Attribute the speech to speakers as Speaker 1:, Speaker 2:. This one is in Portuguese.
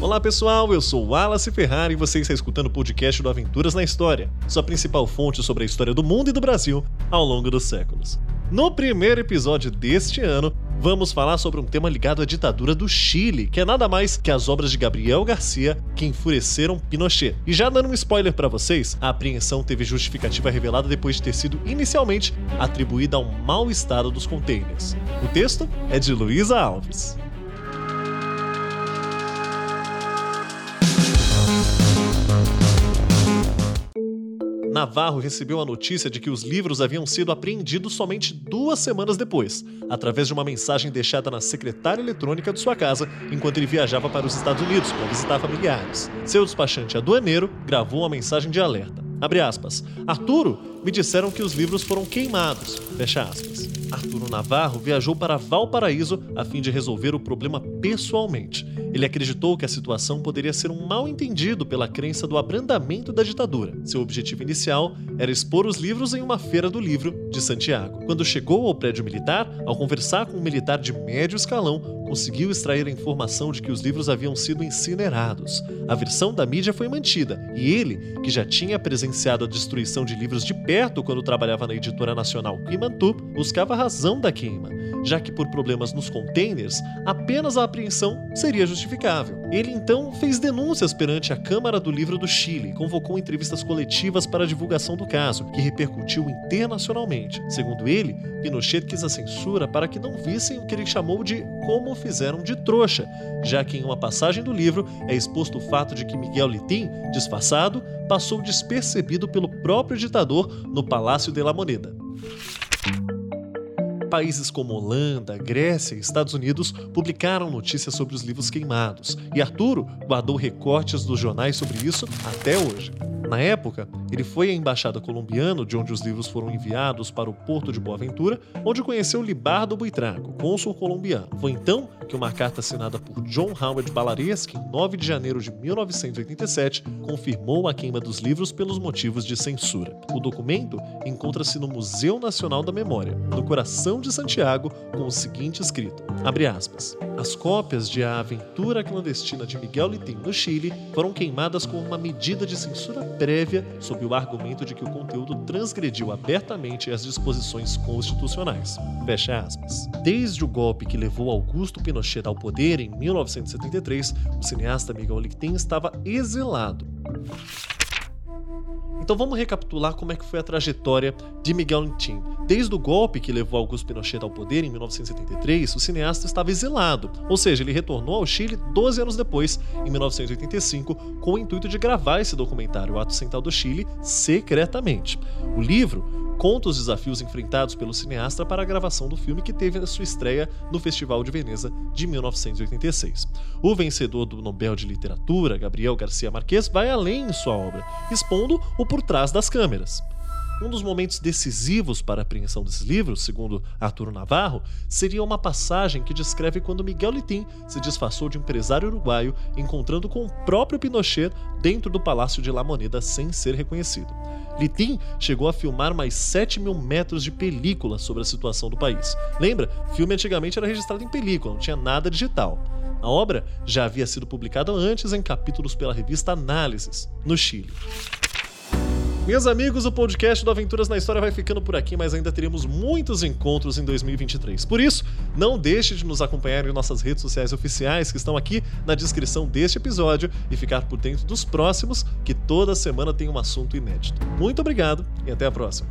Speaker 1: Olá pessoal, eu sou Wallace Ferrari e você está escutando o podcast do Aventuras na História, sua principal fonte sobre a história do mundo e do Brasil ao longo dos séculos. No primeiro episódio deste ano, vamos falar sobre um tema ligado à ditadura do Chile, que é nada mais que as obras de Gabriel Garcia que enfureceram Pinochet. E já dando um spoiler para vocês, a apreensão teve justificativa revelada depois de ter sido inicialmente atribuída ao mau estado dos containers. O texto é de Luísa Alves. Navarro recebeu a notícia de que os livros haviam sido apreendidos somente duas semanas depois, através de uma mensagem deixada na secretária eletrônica de sua casa enquanto ele viajava para os Estados Unidos para visitar familiares. Seu despachante aduaneiro gravou uma mensagem de alerta. Abre aspas. Arturo, me disseram que os livros foram queimados. Fecha aspas. Arturo Navarro viajou para Valparaíso a fim de resolver o problema pessoalmente. Ele acreditou que a situação poderia ser um mal entendido pela crença do abrandamento da ditadura. Seu objetivo inicial era expor os livros em uma feira do livro de Santiago. Quando chegou ao prédio militar, ao conversar com um militar de médio escalão, conseguiu extrair a informação de que os livros haviam sido incinerados. A versão da mídia foi mantida, e ele, que já tinha presenciado a destruição de livros de perto quando trabalhava na editora nacional Quimantup, buscava a razão da queima, já que por problemas nos containers, apenas a apreensão seria justificável. Ele então fez denúncias perante a Câmara do Livro do Chile e convocou entrevistas coletivas para a divulgação do caso, que repercutiu internacionalmente. Segundo ele, Pinochet quis a censura para que não vissem o que ele chamou de como fizeram de trouxa, já que em uma passagem do livro é exposto o fato de que Miguel Litim, disfarçado, passou despercebido pelo próprio ditador no Palácio de la Moneda. Países como Holanda, Grécia e Estados Unidos publicaram notícias sobre os livros queimados, e Arturo guardou recortes dos jornais sobre isso até hoje. Na época, ele foi à embaixada colombiana, de onde os livros foram enviados para o porto de Boaventura, onde conheceu Libardo Buitrago, cônsul colombiano. Foi então que uma carta assinada por John Howard Balaresque, em 9 de janeiro de 1987, confirmou a queima dos livros pelos motivos de censura. O documento encontra-se no Museu Nacional da Memória, no coração de Santiago, com o seguinte escrito: abre aspas. As cópias de A Aventura Clandestina de Miguel Litim no Chile foram queimadas com uma medida de censura prévia sob o argumento de que o conteúdo transgrediu abertamente as disposições constitucionais. Fecha aspas. Desde o golpe que levou Augusto Pinochet ao poder em 1973, o cineasta Miguel Litim estava exilado. Então vamos recapitular como é que foi a trajetória de Miguel Litim. Desde o golpe que levou Augusto Pinochet ao poder em 1973, o cineasta estava exilado, ou seja, ele retornou ao Chile 12 anos depois, em 1985, com o intuito de gravar esse documentário, O Ato Central do Chile, secretamente. O livro conta os desafios enfrentados pelo cineasta para a gravação do filme que teve a sua estreia no Festival de Veneza de 1986. O vencedor do Nobel de Literatura, Gabriel Garcia Marques, vai além em sua obra, expondo o por trás das câmeras. Um dos momentos decisivos para a apreensão desses livros, segundo Arturo Navarro, seria uma passagem que descreve quando Miguel Litim se disfarçou de empresário uruguaio, encontrando com o próprio Pinochet dentro do Palácio de La Moneda sem ser reconhecido. Litim chegou a filmar mais 7 mil metros de película sobre a situação do país. Lembra? Filme antigamente era registrado em película, não tinha nada digital. A obra já havia sido publicada antes em capítulos pela revista Análises, no Chile. Meus amigos, o podcast do Aventuras na História vai ficando por aqui, mas ainda teremos muitos encontros em 2023. Por isso, não deixe de nos acompanhar em nossas redes sociais oficiais que estão aqui na descrição deste episódio e ficar por dentro dos próximos, que toda semana tem um assunto inédito. Muito obrigado e até a próxima.